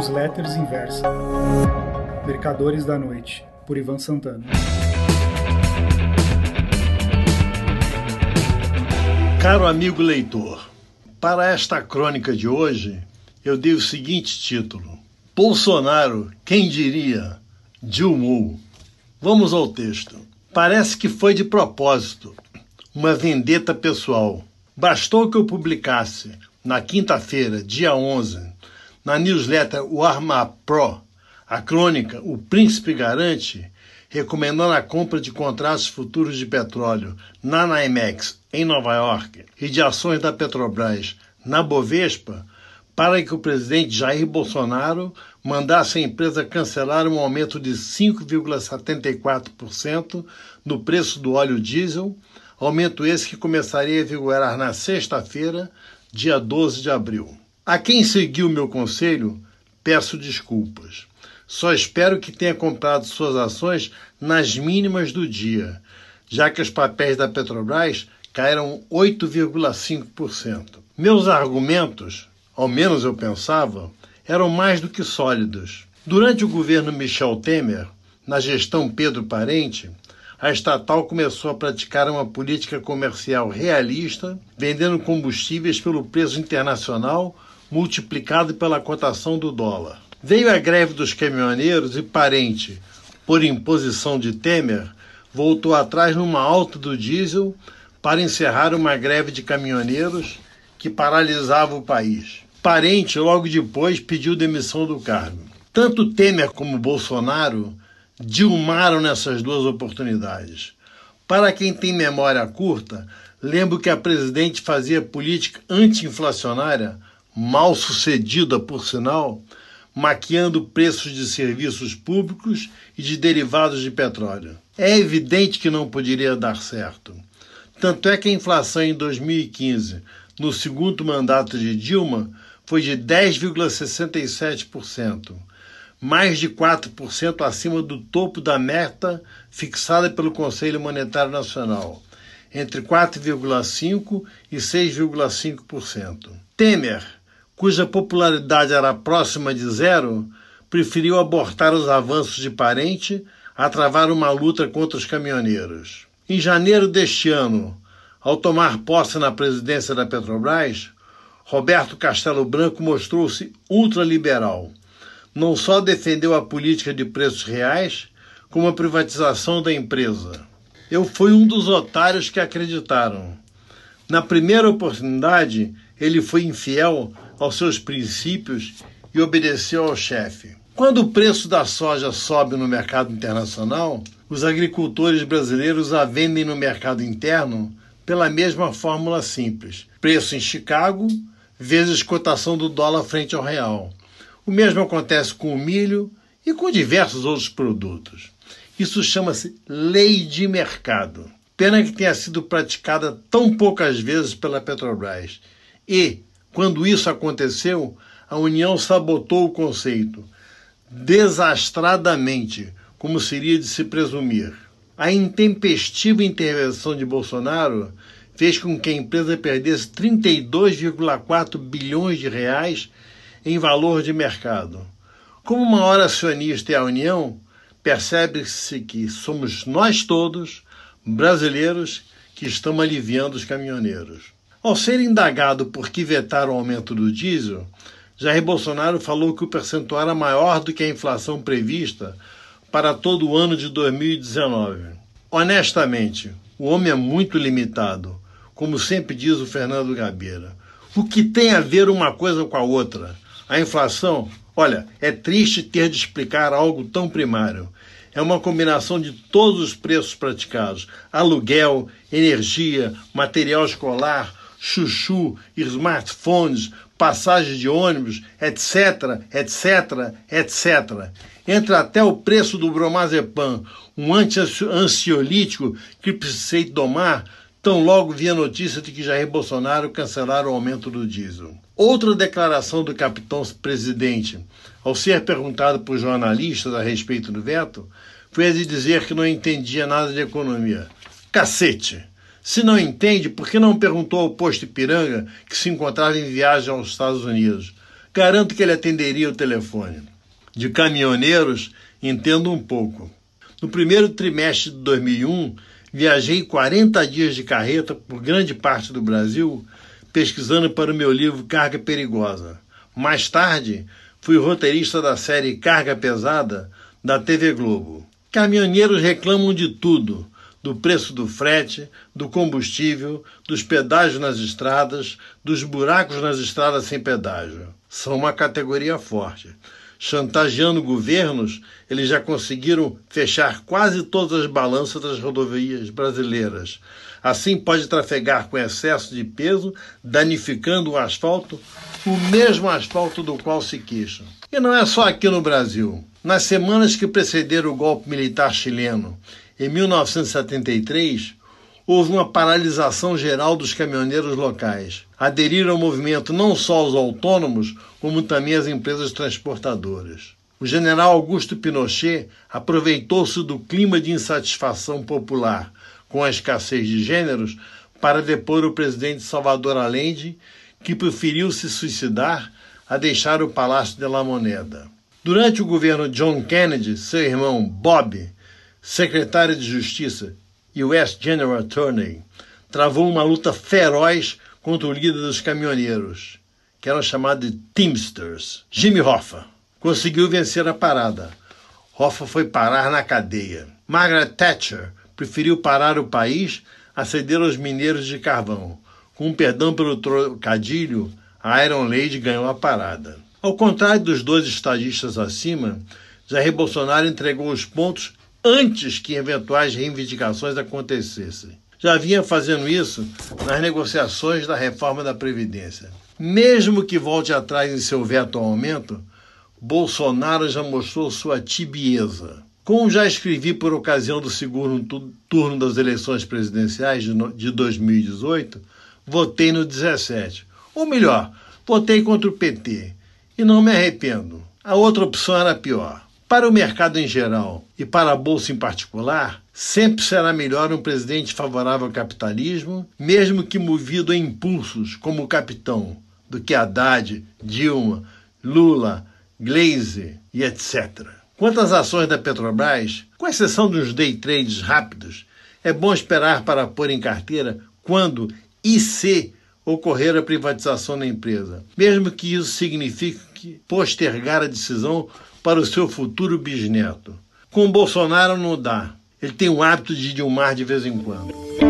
Newsletters Inversa. Mercadores da Noite, por Ivan Santana. Caro amigo leitor, para esta crônica de hoje, eu dei o seguinte título: Bolsonaro, quem diria? Dilma. Vamos ao texto. Parece que foi de propósito, uma vendeta pessoal. Bastou que eu publicasse, na quinta-feira, dia 11, na newsletter O Arma Pro, a crônica O Príncipe Garante, recomendando a compra de contratos futuros de petróleo na NYMEX, em Nova York, e de ações da Petrobras na Bovespa, para que o presidente Jair Bolsonaro mandasse a empresa cancelar um aumento de 5,74% no preço do óleo diesel, aumento esse que começaria a vigorar na sexta-feira, dia 12 de abril. A quem seguiu meu conselho, peço desculpas. Só espero que tenha comprado suas ações nas mínimas do dia, já que os papéis da Petrobras caíram 8,5%. Meus argumentos ao menos eu pensava, eram mais do que sólidos. Durante o governo Michel Temer, na gestão Pedro Parente, a estatal começou a praticar uma política comercial realista, vendendo combustíveis pelo preço internacional multiplicado pela cotação do dólar. Veio a greve dos caminhoneiros e Parente, por imposição de Temer, voltou atrás numa alta do diesel para encerrar uma greve de caminhoneiros que paralisava o país. Parente, logo depois, pediu demissão do cargo. Tanto Temer como Bolsonaro dilmaram nessas duas oportunidades. Para quem tem memória curta, lembro que a presidente fazia política anti-inflacionária, mal sucedida por sinal, maquiando preços de serviços públicos e de derivados de petróleo. É evidente que não poderia dar certo. Tanto é que a inflação em 2015, no segundo mandato de Dilma, foi de 10,67%, mais de 4% acima do topo da meta fixada pelo Conselho Monetário Nacional, entre 4,5% e 6,5%. Temer, cuja popularidade era próxima de zero, preferiu abortar os avanços de parente a travar uma luta contra os caminhoneiros. Em janeiro deste ano, ao tomar posse na presidência da Petrobras, Roberto Castelo Branco mostrou-se ultraliberal. Não só defendeu a política de preços reais, como a privatização da empresa. Eu fui um dos otários que acreditaram. Na primeira oportunidade, ele foi infiel aos seus princípios e obedeceu ao chefe. Quando o preço da soja sobe no mercado internacional, os agricultores brasileiros a vendem no mercado interno pela mesma fórmula simples: preço em Chicago vezes cotação do dólar frente ao real. O mesmo acontece com o milho e com diversos outros produtos. Isso chama-se lei de mercado. Pena que tenha sido praticada tão poucas vezes pela Petrobras. E, quando isso aconteceu, a União sabotou o conceito desastradamente, como seria de se presumir. A intempestiva intervenção de Bolsonaro fez com que a empresa perdesse 32,4 bilhões de reais em valor de mercado. Como uma hora acionista é a União, percebe-se que somos nós todos, brasileiros, que estamos aliviando os caminhoneiros. Ao ser indagado por que vetar o aumento do diesel, Jair Bolsonaro falou que o percentual era maior do que a inflação prevista para todo o ano de 2019. Honestamente, o homem é muito limitado como sempre diz o Fernando Gabeira. O que tem a ver uma coisa com a outra? A inflação, olha, é triste ter de explicar algo tão primário. É uma combinação de todos os preços praticados: aluguel, energia, material escolar, chuchu, smartphones, passagem de ônibus, etc, etc, etc. Entra até o preço do bromazepam, um anti-ansiolítico que precisei tomar Tão logo vi a notícia de que Jair Bolsonaro cancelaram o aumento do diesel. Outra declaração do capitão presidente, ao ser perguntado por jornalistas a respeito do veto, foi a de dizer que não entendia nada de economia. Cacete! Se não entende, por que não perguntou ao posto Ipiranga que se encontrava em viagem aos Estados Unidos? Garanto que ele atenderia o telefone. De caminhoneiros, entendo um pouco. No primeiro trimestre de 2001, viajei 40 dias de carreta por grande parte do Brasil, pesquisando para o meu livro Carga Perigosa. Mais tarde, fui roteirista da série Carga Pesada da TV Globo. Caminhoneiros reclamam de tudo: do preço do frete, do combustível, dos pedágios nas estradas, dos buracos nas estradas sem pedágio. São uma categoria forte. Chantageando governos, eles já conseguiram fechar quase todas as balanças das rodovias brasileiras. Assim, pode trafegar com excesso de peso, danificando o asfalto, o mesmo asfalto do qual se queixam. E não é só aqui no Brasil. Nas semanas que precederam o golpe militar chileno, em 1973, houve uma paralisação geral dos caminhoneiros locais. Aderiram ao movimento não só os autônomos, como também as empresas transportadoras. O general Augusto Pinochet aproveitou-se do clima de insatisfação popular com a escassez de gêneros para depor o presidente Salvador Allende, que preferiu se suicidar a deixar o Palácio de la Moneda. Durante o governo John Kennedy, seu irmão Bob, secretário de Justiça e US General Attorney, travou uma luta feroz contra o líder dos caminhoneiros, que eram chamados de Teamsters, Jimmy Hoffa. Conseguiu vencer a parada. Hoffa foi parar na cadeia. Margaret Thatcher preferiu parar o país a ceder aos mineiros de carvão. Com perdão pelo trocadilho, a Iron Lady ganhou a parada. Ao contrário dos dois estadistas acima, Jair Bolsonaro entregou os pontos antes que eventuais reivindicações acontecessem. Já vinha fazendo isso nas negociações da reforma da Previdência. Mesmo que volte atrás em seu veto ao aumento, Bolsonaro já mostrou sua tibieza. Como já escrevi por ocasião do segundo turno das eleições presidenciais de 2018, votei no 17. Ou melhor, votei contra o PT. E não me arrependo. A outra opção era pior. Para o mercado em geral e para a bolsa em particular, sempre será melhor um presidente favorável ao capitalismo, mesmo que movido a impulsos como o capitão, do que Haddad, Dilma, Lula, Glaze e etc. Quanto às ações da Petrobras, com exceção dos day trades rápidos, é bom esperar para pôr em carteira quando e se ocorrer a privatização da empresa, mesmo que isso signifique postergar a decisão para o seu futuro bisneto. Com Bolsonaro não dá. Ele tem o hábito de ir de um mar de vez em quando.